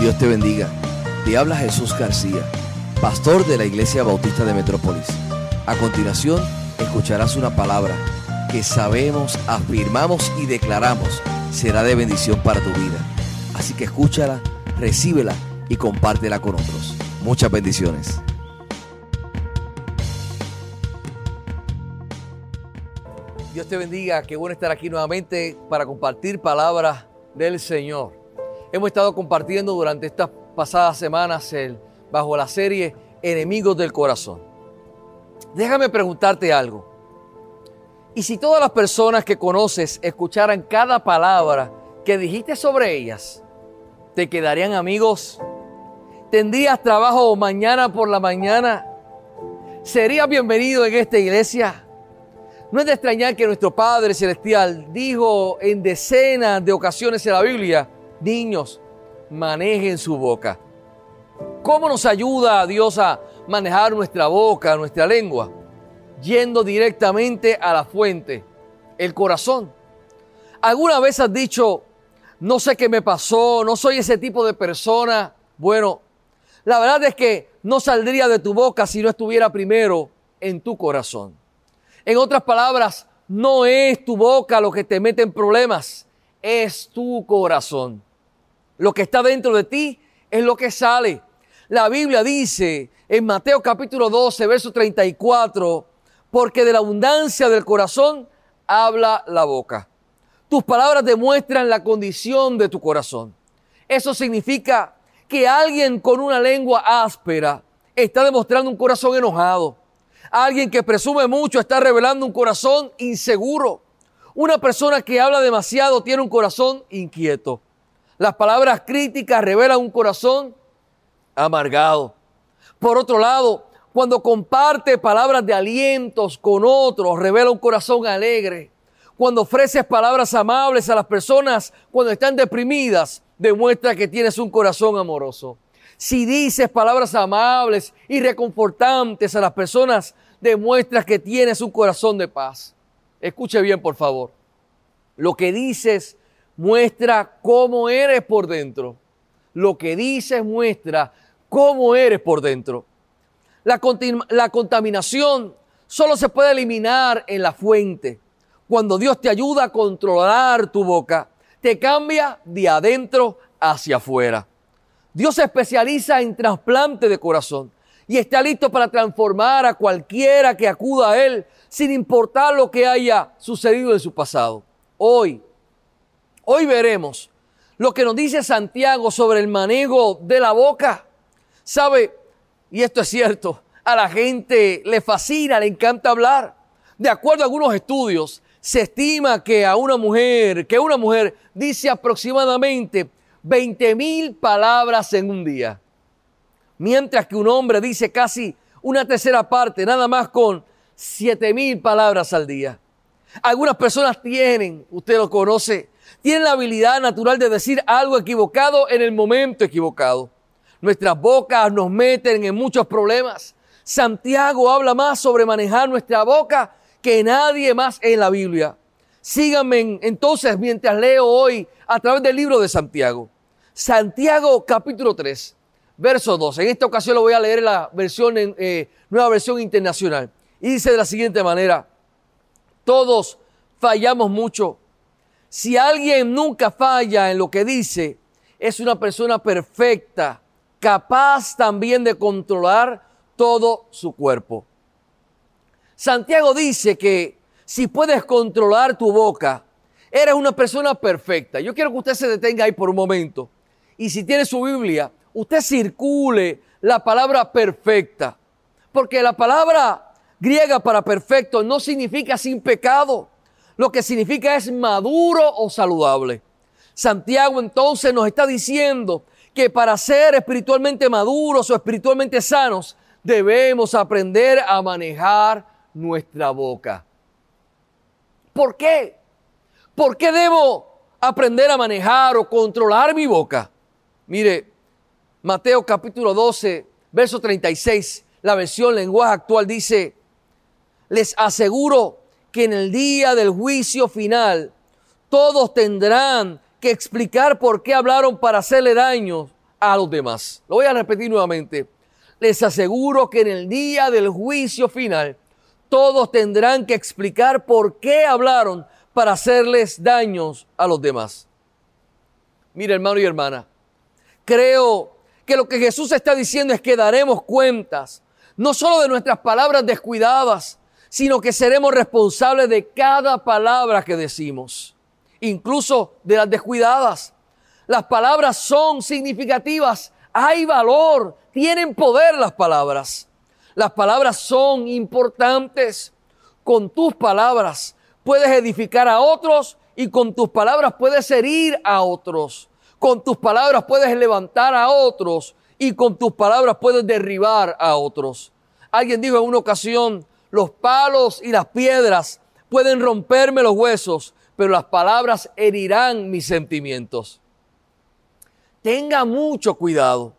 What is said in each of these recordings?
Dios te bendiga. Te habla Jesús García, pastor de la Iglesia Bautista de Metrópolis. A continuación, escucharás una palabra que sabemos, afirmamos y declaramos será de bendición para tu vida. Así que escúchala, recíbela y compártela con otros. Muchas bendiciones. Dios te bendiga, qué bueno estar aquí nuevamente para compartir palabras del Señor. Hemos estado compartiendo durante estas pasadas semanas el, bajo la serie Enemigos del Corazón. Déjame preguntarte algo. ¿Y si todas las personas que conoces escucharan cada palabra que dijiste sobre ellas, te quedarían amigos? ¿Tendrías trabajo mañana por la mañana? ¿Serías bienvenido en esta iglesia? No es de extrañar que nuestro Padre Celestial dijo en decenas de ocasiones en la Biblia, niños, manejen su boca. ¿Cómo nos ayuda a Dios a manejar nuestra boca, nuestra lengua? Yendo directamente a la fuente, el corazón. ¿Alguna vez has dicho, no sé qué me pasó, no soy ese tipo de persona? Bueno, la verdad es que no saldría de tu boca si no estuviera primero en tu corazón. En otras palabras, no es tu boca lo que te mete en problemas, es tu corazón. Lo que está dentro de ti es lo que sale. La Biblia dice en Mateo capítulo 12, verso 34, porque de la abundancia del corazón habla la boca. Tus palabras demuestran la condición de tu corazón. Eso significa que alguien con una lengua áspera está demostrando un corazón enojado Alguien que presume mucho está revelando un corazón inseguro. Una persona que habla demasiado tiene un corazón inquieto. Las palabras críticas revelan un corazón amargado. Por otro lado, cuando comparte palabras de alientos con otros, revela un corazón alegre. Cuando ofreces palabras amables a las personas cuando están deprimidas, demuestra que tienes un corazón amoroso. Si dices palabras amables y reconfortantes a las personas, demuestras que tienes un corazón de paz. Escuche bien, por favor. Lo que dices muestra cómo eres por dentro. Lo que dices muestra cómo eres por dentro. La, contaminación solo se puede eliminar en la fuente. Cuando Dios te ayuda a controlar tu boca, te cambia de adentro hacia afuera. Dios se especializa en trasplante de corazón y está listo para transformar a cualquiera que acuda a Él, sin importar lo que haya sucedido en su pasado. Hoy, hoy veremos lo que nos dice Santiago sobre el manejo de la boca. ¿Sabe? Y esto es cierto, a la gente le fascina, le encanta hablar. De acuerdo a algunos estudios, se estima que a una mujer, que una mujer dice aproximadamente 20 mil palabras en un día. Mientras que un hombre dice casi una tercera parte, nada más con 7 mil palabras al día. Algunas personas tienen, usted lo conoce, tienen la habilidad natural de decir algo equivocado en el momento equivocado. Nuestras bocas nos meten en muchos problemas. Santiago habla más sobre manejar nuestra boca que nadie más en la Biblia. Síganme entonces mientras leo hoy a través del libro de Santiago. Santiago capítulo 3, verso 2. En esta ocasión lo voy a leer la versión, en, eh, nueva versión internacional. Y dice de la siguiente manera, todos fallamos mucho. Si alguien nunca falla en lo que dice, es una persona perfecta, capaz también de controlar todo su cuerpo. Santiago dice que si puedes controlar tu boca, eres una persona perfecta. Yo quiero que usted se detenga ahí por un momento. Y si tiene su Biblia, usted circule la palabra perfecta. Porque la palabra griega para perfecto no significa sin pecado. Lo que significa es maduro o saludable. Santiago entonces nos está diciendo que para ser espiritualmente maduros o espiritualmente sanos, debemos aprender a manejar nuestra boca. ¿Por qué? ¿Por qué debo aprender a manejar o controlar mi boca? Mire, Mateo capítulo 12, verso 36, la versión lenguaje actual dice, les aseguro que en el día del juicio final todos tendrán que explicar por qué hablaron para hacerle daño a los demás. Lo voy a repetir nuevamente. Les aseguro que en el día del juicio final, todos tendrán que explicar por qué hablaron para hacerles daños a los demás. Mira, hermano y hermana, creo que lo que Jesús está diciendo es que daremos cuentas, no solo de nuestras palabras descuidadas, sino que seremos responsables de cada palabra que decimos, incluso de las descuidadas. Las palabras son significativas, hay valor, tienen poder las palabras. Las palabras son importantes. Con tus palabras puedes edificar a otros y con tus palabras puedes herir a otros. Con tus palabras puedes levantar a otros y con tus palabras puedes derribar a otros. Alguien dijo en una ocasión, los palos y las piedras pueden romperme los huesos, pero las palabras herirán mis sentimientos. Tenga mucho cuidado.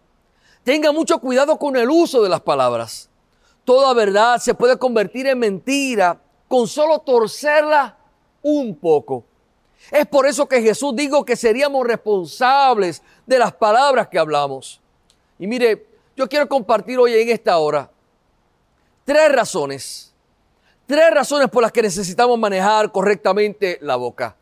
Tenga mucho cuidado con el uso de las palabras. Toda verdad se puede convertir en mentira con solo torcerla un poco. Es por eso que Jesús dijo que seríamos responsables de las palabras que hablamos. Y mire, yo quiero compartir hoy en esta hora tres razones. Tres razones por las que necesitamos manejar correctamente la boca.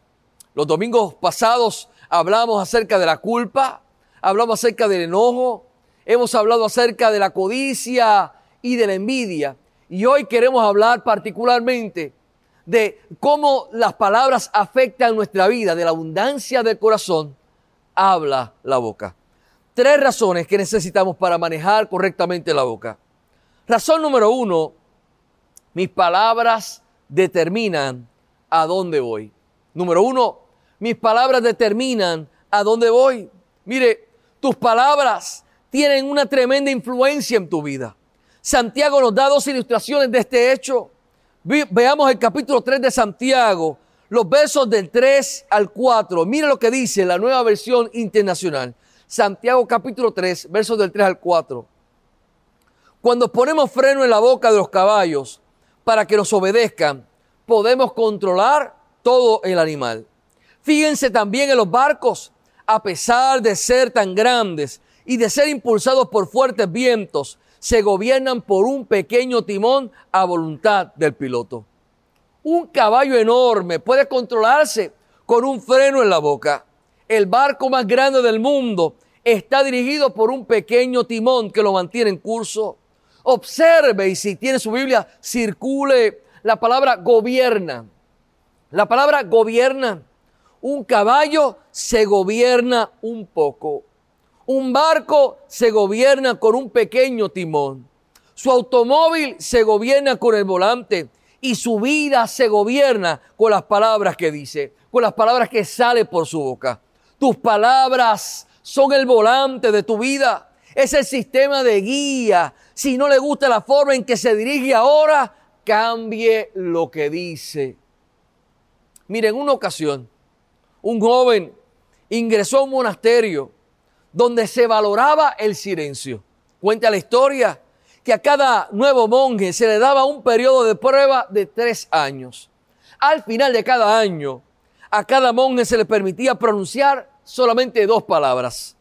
Los domingos pasados hablamos acerca de la culpa, hablamos acerca del enojo, hemos hablado acerca de la codicia y de la envidia. Y hoy queremos hablar particularmente de cómo las palabras afectan nuestra vida, de la abundancia del corazón, habla la boca. Tres razones que necesitamos para manejar correctamente la boca. Razón número uno, mis palabras determinan a dónde voy. Número uno, mis palabras determinan a dónde voy. Mire, tus palabras tienen una tremenda influencia en tu vida. Santiago nos da dos ilustraciones de este hecho. Veamos el capítulo 3 de Santiago, los versos del 3 al 4. Mira lo que dice la nueva versión internacional. Santiago capítulo 3, versos del 3 al 4. Cuando ponemos freno en la boca de los caballos para que nos obedezcan, podemos controlar todo el animal. Fíjense también en los barcos, a pesar de ser tan grandes y de ser impulsados por fuertes vientos, se gobiernan por un pequeño timón a voluntad del piloto. Un caballo enorme puede controlarse con un freno en la boca. El barco más grande del mundo está dirigido por un pequeño timón que lo mantiene en curso. Observe y si tiene su Biblia, circule la palabra gobierna. La palabra gobierna. Un caballo se gobierna un poco. Un barco se gobierna con un pequeño timón. Su automóvil se gobierna con el volante y su vida se gobierna con las palabras que dice, con las palabras que sale por su boca. Tus palabras son el volante de tu vida, es el sistema de guía. Si no le gusta la forma en que se dirige ahora, cambie lo que dice. Miren, en una ocasión, un joven ingresó a un monasterio donde se valoraba el silencio. Cuenta la historia que a cada nuevo monje se le daba un periodo de prueba de tres años. Al final de cada año, a cada monje se le permitía pronunciar solamente dos palabras.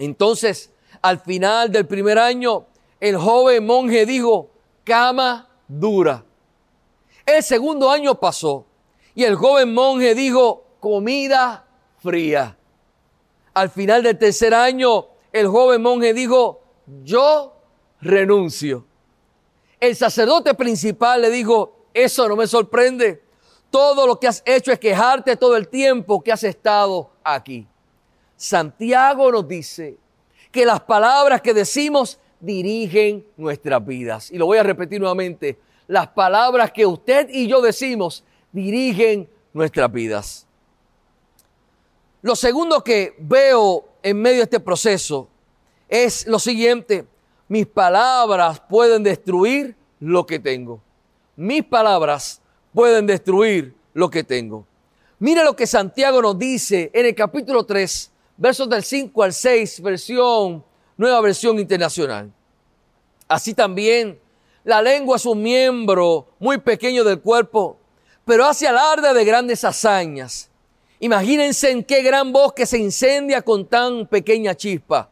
Entonces, al final del primer año, el joven monje dijo, cama dura. El segundo año pasó y el joven monje dijo, comida fría. Al final del tercer año, el joven monje dijo, yo renuncio. El sacerdote principal le dijo, eso no me sorprende. Todo lo que has hecho es quejarte todo el tiempo que has estado aquí. Santiago nos dice que las palabras que decimos dirigen nuestras vidas. Y lo voy a repetir nuevamente. Las palabras que usted y yo decimos dirigen nuestras vidas. Lo segundo que veo en medio de este proceso es lo siguiente. Mis palabras pueden destruir lo que tengo. Mis palabras pueden destruir lo que tengo. Mire lo que Santiago nos dice en el capítulo 3, versos del 5 al 6, versión, nueva versión internacional. Así también, la lengua es un miembro muy pequeño del cuerpo, pero hace alarde de grandes hazañas Imagínense en qué gran bosque se incendia con tan pequeña chispa.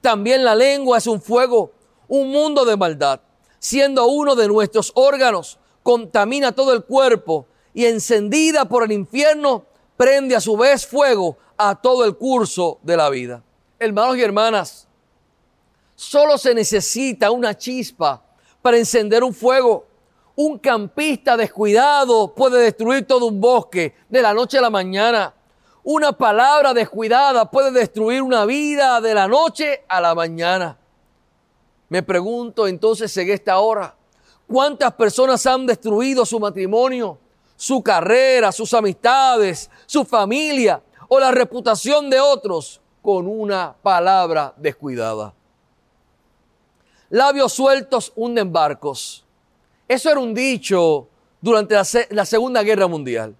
También la lengua es un fuego, un mundo de maldad. Siendo uno de nuestros órganos, contamina todo el cuerpo y encendida por el infierno, prende a su vez fuego a todo el curso de la vida. Hermanos y hermanas, solo se necesita una chispa para encender un fuego. Un campista descuidado puede destruir todo un bosque de la noche a la mañana. Una palabra descuidada puede destruir una vida de la noche a la mañana. Me pregunto entonces en esta hora, ¿cuántas personas han destruido su matrimonio, su carrera, sus amistades, su familia o la reputación de otros con una palabra descuidada? Labios sueltos hunden barcos. Eso era un dicho durante la, Segunda Guerra Mundial.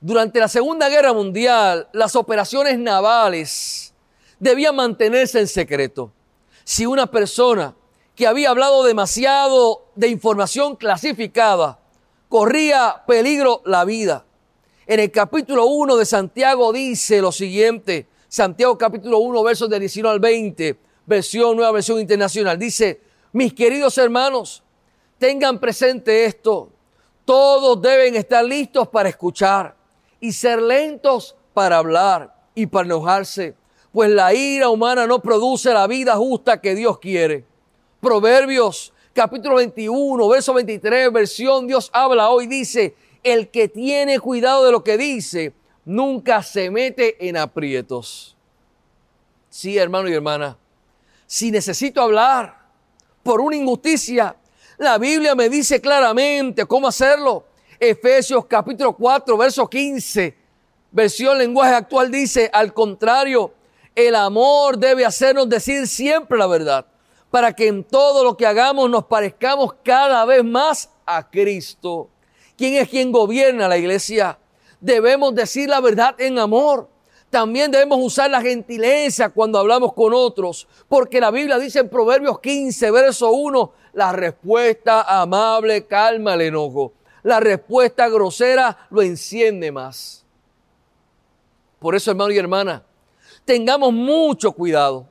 Durante la Segunda Guerra Mundial, las operaciones navales debían mantenerse en secreto. Si una persona que había hablado demasiado de información clasificada corría peligro la vida. En el capítulo 1 de Santiago dice lo siguiente, Santiago capítulo 1 versos de 19 al 20, versión, nueva versión internacional, dice, mis queridos hermanos, tengan presente esto. Todos deben estar listos para escuchar y ser lentos para hablar y para enojarse, pues la ira humana no produce la vida justa que Dios quiere. Proverbios capítulo 21, verso 23, versión Dios habla hoy, dice, el que tiene cuidado de lo que dice, nunca se mete en aprietos. Sí, hermano y hermana, si necesito hablar por una injusticia, la Biblia me dice claramente cómo hacerlo. Efesios capítulo 4, verso 15, versión lenguaje actual dice, al contrario, el amor debe hacernos decir siempre la verdad, para que en todo lo que hagamos nos parezcamos cada vez más a Cristo. ¿Quién es quien gobierna la iglesia? Debemos decir la verdad en amor. También debemos usar la gentileza cuando hablamos con otros, porque la Biblia dice en Proverbios 15, verso 1, la respuesta amable calma el enojo. La respuesta grosera lo enciende más. Por eso, hermano y hermana, tengamos mucho cuidado.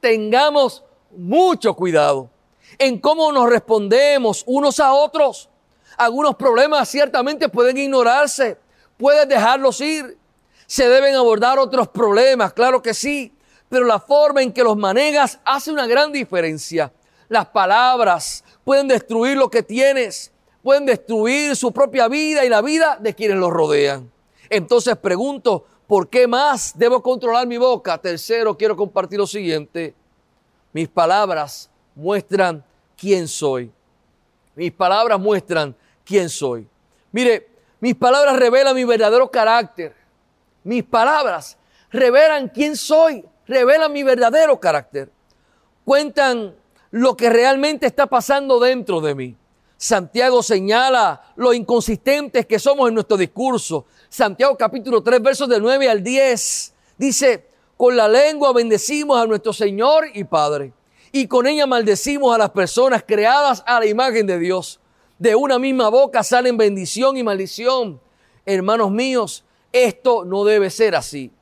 Tengamos mucho cuidado en cómo nos respondemos unos a otros. Algunos problemas ciertamente pueden ignorarse, puedes dejarlos ir, se deben abordar otros problemas, claro que sí, pero la forma en que los manejas hace una gran diferencia. Las palabras pueden destruir lo que tienes, pueden destruir su propia vida y la vida de quienes los rodean. Entonces pregunto, ¿por qué más debo controlar mi boca? Tercero, quiero compartir lo siguiente. Mis palabras muestran quién soy. Mis palabras muestran quién soy. Mire, mis palabras revelan mi verdadero carácter. Mis palabras revelan quién soy, revelan mi verdadero carácter. Cuentan lo que realmente está pasando dentro de mí. Santiago señala lo inconsistentes que somos en nuestro discurso. Santiago capítulo 3 versos del 9 al 10 dice, con la lengua bendecimos a nuestro Señor y Padre y con ella maldecimos a las personas creadas a la imagen de Dios. De una misma boca salen bendición y maldición. Hermanos míos, esto no debe ser así.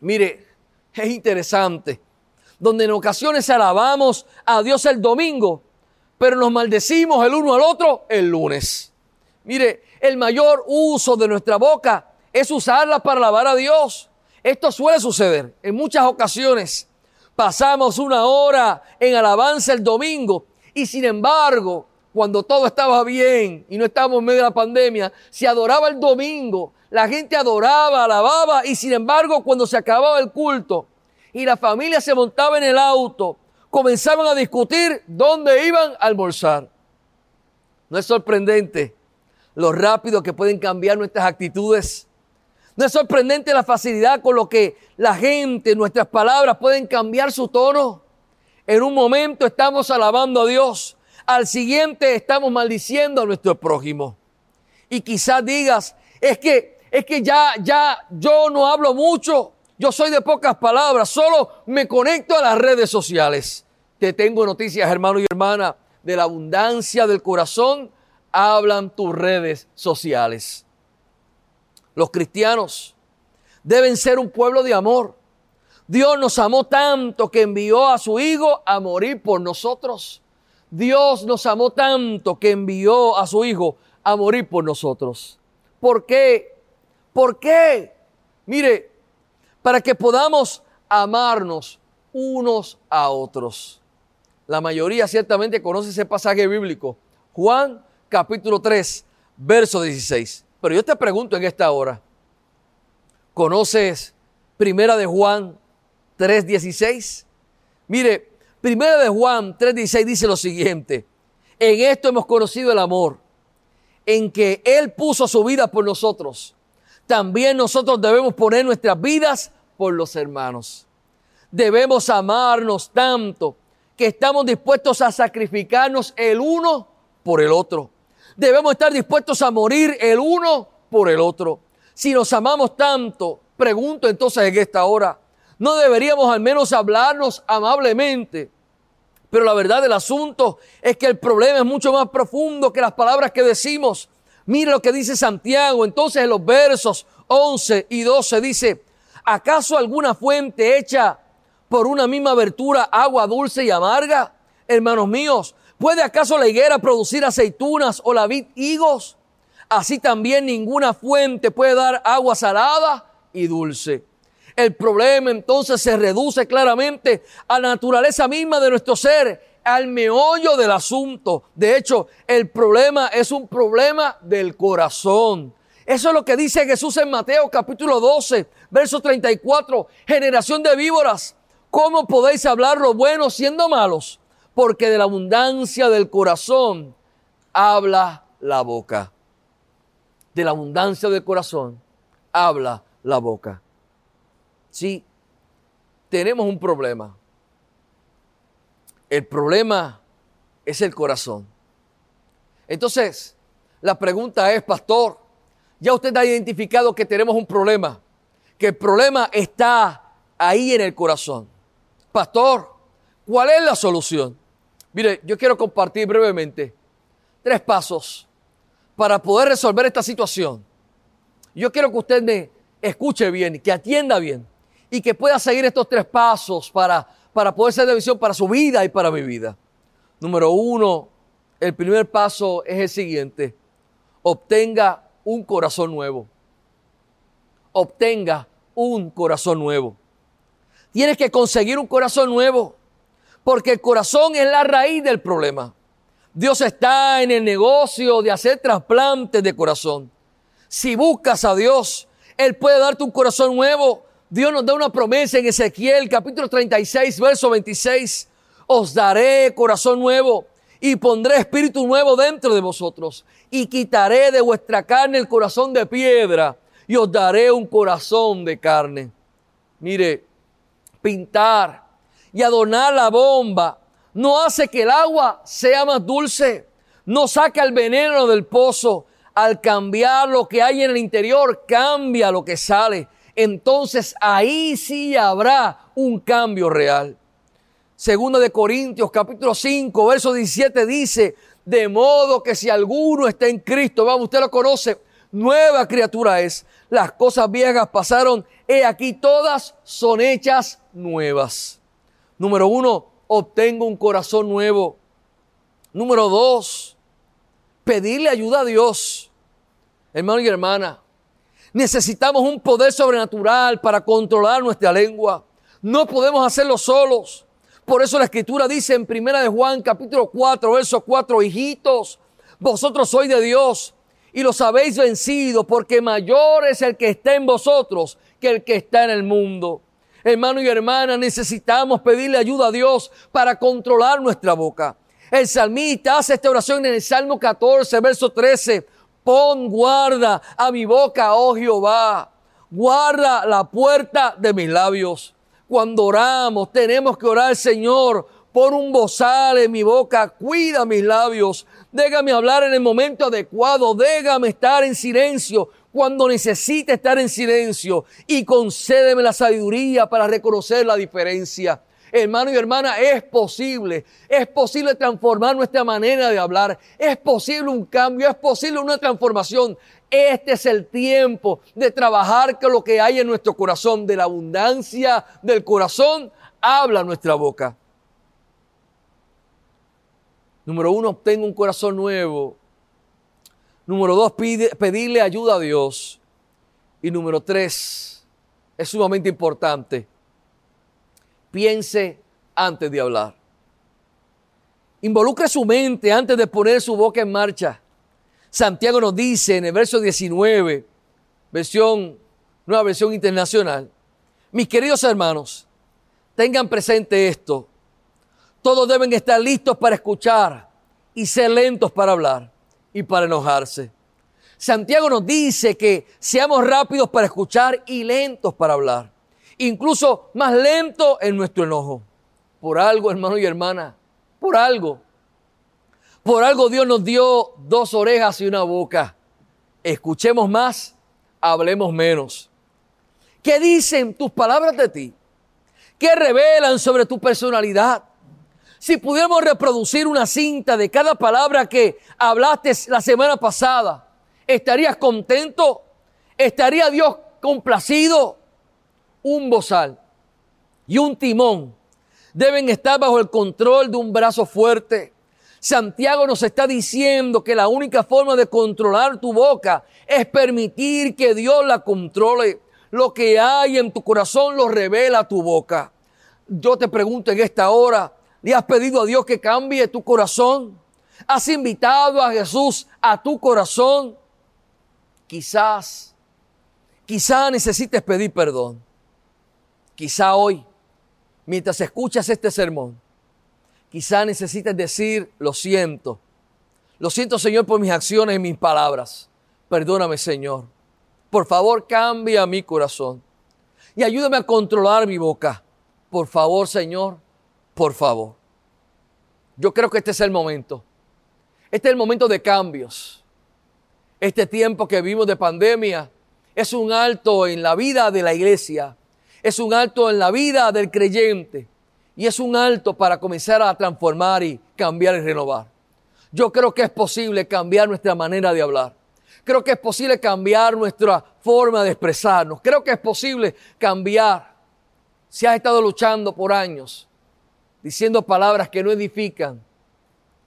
Mire, es interesante. Donde en ocasiones alabamos a Dios el domingo, pero nos maldecimos el uno al otro el lunes. Mire, el mayor uso de nuestra boca es usarla para alabar a Dios. Esto suele suceder en muchas ocasiones. Pasamos una hora en alabanza el domingo y sin embargo, cuando todo estaba bien y no estábamos en medio de la pandemia, se adoraba el domingo, la gente adoraba, alababa y sin embargo cuando se acababa el culto y la familia se montaba en el auto, comenzaban a discutir dónde iban a almorzar. No es sorprendente lo rápido que pueden cambiar nuestras actitudes. No es sorprendente la facilidad con lo que la gente, nuestras palabras pueden cambiar su tono. En un momento estamos alabando a Dios, al siguiente estamos maldiciendo a nuestro prójimo. Y quizás digas, es que es que ya, ya, yo no hablo mucho, yo soy de pocas palabras, solo me conecto a las redes sociales. Te tengo noticias, hermano y hermana, de la abundancia del corazón, hablan tus redes sociales. Los cristianos deben ser un pueblo de amor. Dios nos amó tanto que envió a su Hijo a morir por nosotros. Dios nos amó tanto que envió a su Hijo a morir por nosotros. ¿Por qué? ¿Por qué? Mire, para que podamos amarnos unos a otros. La mayoría ciertamente conoce ese pasaje bíblico. Juan capítulo 3, verso 16. Pero yo te pregunto en esta hora, ¿conoces Primera de Juan 3.16. Mire, primera de Juan 3.16 dice lo siguiente. En esto hemos conocido el amor, en que Él puso su vida por nosotros. También nosotros debemos poner nuestras vidas por los hermanos. Debemos amarnos tanto que estamos dispuestos a sacrificarnos el uno por el otro. Debemos estar dispuestos a morir el uno por el otro. Si nos amamos tanto, pregunto entonces en esta hora, no deberíamos al menos hablarnos amablemente. Pero la verdad del asunto es que el problema es mucho más profundo que las palabras que decimos. Mire lo que dice Santiago. Entonces en los versos 11 y 12 dice, ¿acaso alguna fuente hecha por una misma abertura agua dulce y amarga? Hermanos míos, ¿puede acaso la higuera producir aceitunas o la vid higos? Así también ninguna fuente puede dar agua salada y dulce. El problema entonces se reduce claramente a la naturaleza misma de nuestro ser, al meollo del asunto. De hecho, el problema es un problema del corazón. Eso es lo que dice Jesús en Mateo capítulo 12, verso 34. Generación de víboras, ¿cómo podéis hablar lo bueno siendo malos? Porque de la abundancia del corazón habla la boca. De la abundancia del corazón habla la boca. Sí, tenemos un problema. El problema es el corazón. Entonces, la pregunta es, pastor, ya usted ha identificado que tenemos un problema, que el problema está ahí en el corazón. Pastor, ¿cuál es la solución? Mire, yo quiero compartir brevemente tres pasos para poder resolver esta situación. Yo quiero que usted me escuche bien, que atienda bien y que pueda seguir estos tres pasos para, para poder ser de visión para su vida y para mi vida. Número uno, el primer paso es el siguiente. Obtenga un corazón nuevo. Obtenga un corazón nuevo. Tienes que conseguir un corazón nuevo, porque el corazón es la raíz del problema. Dios está en el negocio de hacer trasplantes de corazón. Si buscas a Dios, Él puede darte un corazón nuevo Dios nos da una promesa en Ezequiel capítulo 36, verso 26. Os daré corazón nuevo y pondré espíritu nuevo dentro de vosotros y quitaré de vuestra carne el corazón de piedra y os daré un corazón de carne. Mire, pintar y adornar la bomba no hace que el agua sea más dulce, no saca el veneno del pozo. Al cambiar lo que hay en el interior, cambia lo que sale entonces ahí sí habrá un cambio real. Segunda de Corintios capítulo 5, verso 17 dice, de modo que si alguno está en Cristo, vamos, usted lo conoce, nueva criatura es. Las cosas viejas pasaron, he aquí todas son hechas nuevas. Número uno, obtengo un corazón nuevo. Número dos, pedirle ayuda a Dios. Hermano y hermana, Necesitamos un poder sobrenatural para controlar nuestra lengua. No podemos hacerlo solos. Por eso la escritura dice en primera de Juan capítulo 4, verso 4, hijitos, vosotros sois de Dios y los habéis vencido porque mayor es el que está en vosotros que el que está en el mundo. Hermano y hermana, necesitamos pedirle ayuda a Dios para controlar nuestra boca. El salmista hace esta oración en el Salmo 14, verso 13. Pon guarda a mi boca, oh Jehová. Guarda la puerta de mis labios. Cuando oramos, tenemos que orar, Señor, pon un bozal en mi boca, cuida mis labios. Déjame hablar en el momento adecuado, déjame estar en silencio cuando necesite estar en silencio y concédeme la sabiduría para reconocer la diferencia. Hermano y hermana, es posible. Es posible transformar nuestra manera de hablar. Es posible un cambio, es posible una transformación. Este es el tiempo de trabajar con lo que hay en nuestro corazón, de la abundancia del corazón, habla nuestra boca. Número uno, obtenga un corazón nuevo. Número dos, pedirle ayuda a Dios. Y número tres, es sumamente importante, piense antes de hablar. Involucre su mente antes de poner su boca en marcha. Santiago nos dice en el verso 19, versión, nueva versión internacional, mis queridos hermanos, tengan presente esto. Todos deben estar listos para escuchar y ser lentos para hablar y para enojarse. Santiago nos dice que seamos rápidos para escuchar y lentos para hablar. Incluso más lento en nuestro enojo. Por algo, hermano y hermana, por algo. Por algo Dios nos dio dos orejas y una boca. Escuchemos más, hablemos menos. ¿Qué dicen tus palabras de ti? ¿Qué revelan sobre tu personalidad? Si pudiéramos reproducir una cinta de cada palabra que hablaste la semana pasada, ¿estarías contento? ¿Estaría Dios complacido? Un bozal y un timón deben estar bajo el control de un brazo fuerte. Santiago nos está diciendo que la única forma de controlar tu boca es permitir que Dios la controle. Lo que hay en tu corazón lo revela tu boca. Yo te pregunto en esta hora, ¿le has pedido a Dios que cambie tu corazón? ¿Has invitado a Jesús a tu corazón? Quizás, quizás necesites pedir perdón. Quizá hoy mientras escuchas este sermón, quizá necesites decir, lo siento. Lo siento, Señor, por mis acciones y mis palabras. Perdóname, Señor. Por favor, cambia mi corazón. Y ayúdame a controlar mi boca. Por favor, Señor, por favor. Yo creo que este es el momento. Este es el momento de cambios. Este tiempo que vivimos de pandemia es un alto en la vida de la iglesia es un alto en la vida del creyente y es un alto para comenzar a transformar y cambiar y renovar. Yo creo que es posible cambiar nuestra manera de hablar. Creo que es posible cambiar nuestra forma de expresarnos. Creo que es posible cambiar. Si has estado luchando por años, diciendo palabras que no edifican,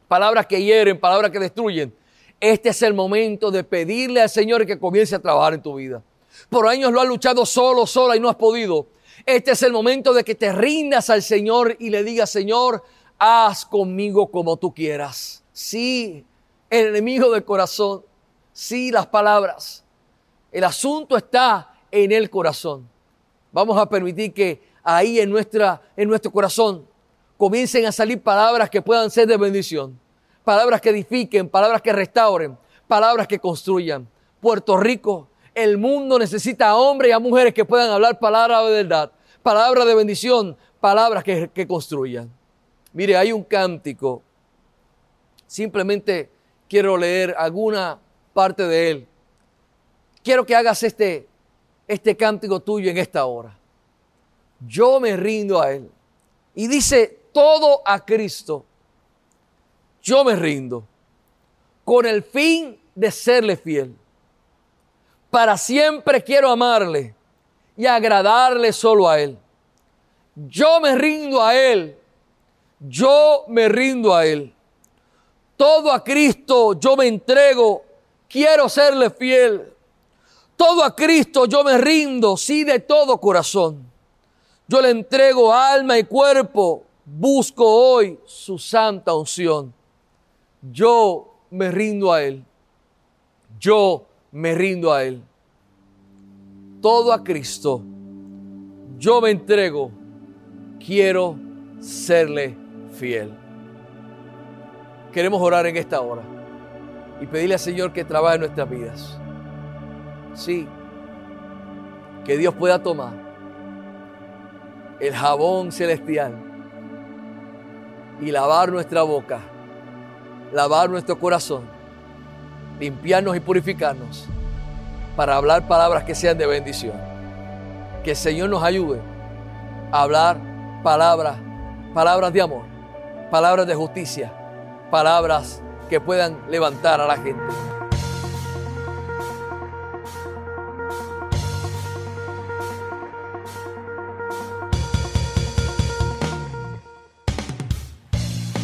palabras que hieren, palabras que destruyen, este es el momento de pedirle al Señor que comience a trabajar en tu vida. Por años lo has luchado solo, sola y no has podido. Este es el momento de que te rindas al Señor y le digas, Señor, haz conmigo como tú quieras. Sí, el enemigo del corazón. Sí, las palabras. El asunto está en el corazón. Vamos a permitir que ahí en, nuestra, en nuestro corazón comiencen a salir palabras que puedan ser de bendición. Palabras que edifiquen, palabras que restauren, palabras que construyan. Puerto Rico el mundo necesita a hombres y a mujeres que puedan hablar palabras de verdad, palabras de bendición, palabras que, que construyan. Mire, hay un cántico. Simplemente quiero leer alguna parte de él. Quiero que hagas este, este cántico tuyo en esta hora. Yo me rindo a Él. Y dice, todo a Cristo. Yo me rindo. Con el fin de serle fiel. Para siempre quiero amarle y agradarle solo a Él. Yo me rindo a Él. Yo me rindo a Él. Todo a Cristo yo me entrego. Quiero serle fiel. Todo a Cristo yo me rindo, sí, de todo corazón. Yo le entrego alma y cuerpo. Busco hoy su santa unción. Yo me rindo a Él. Yo me rindo a Él. Todo a Cristo. Yo me entrego. Quiero serle fiel. Queremos orar en esta hora y pedirle al Señor que trabaje en nuestras vidas. Sí, que Dios pueda tomar el jabón celestial y lavar nuestra boca, lavar nuestro corazón limpiarnos y purificarnos para hablar palabras que sean de bendición. Que el Señor nos ayude a hablar palabras, palabras de amor, palabras de justicia, palabras que puedan levantar a la gente.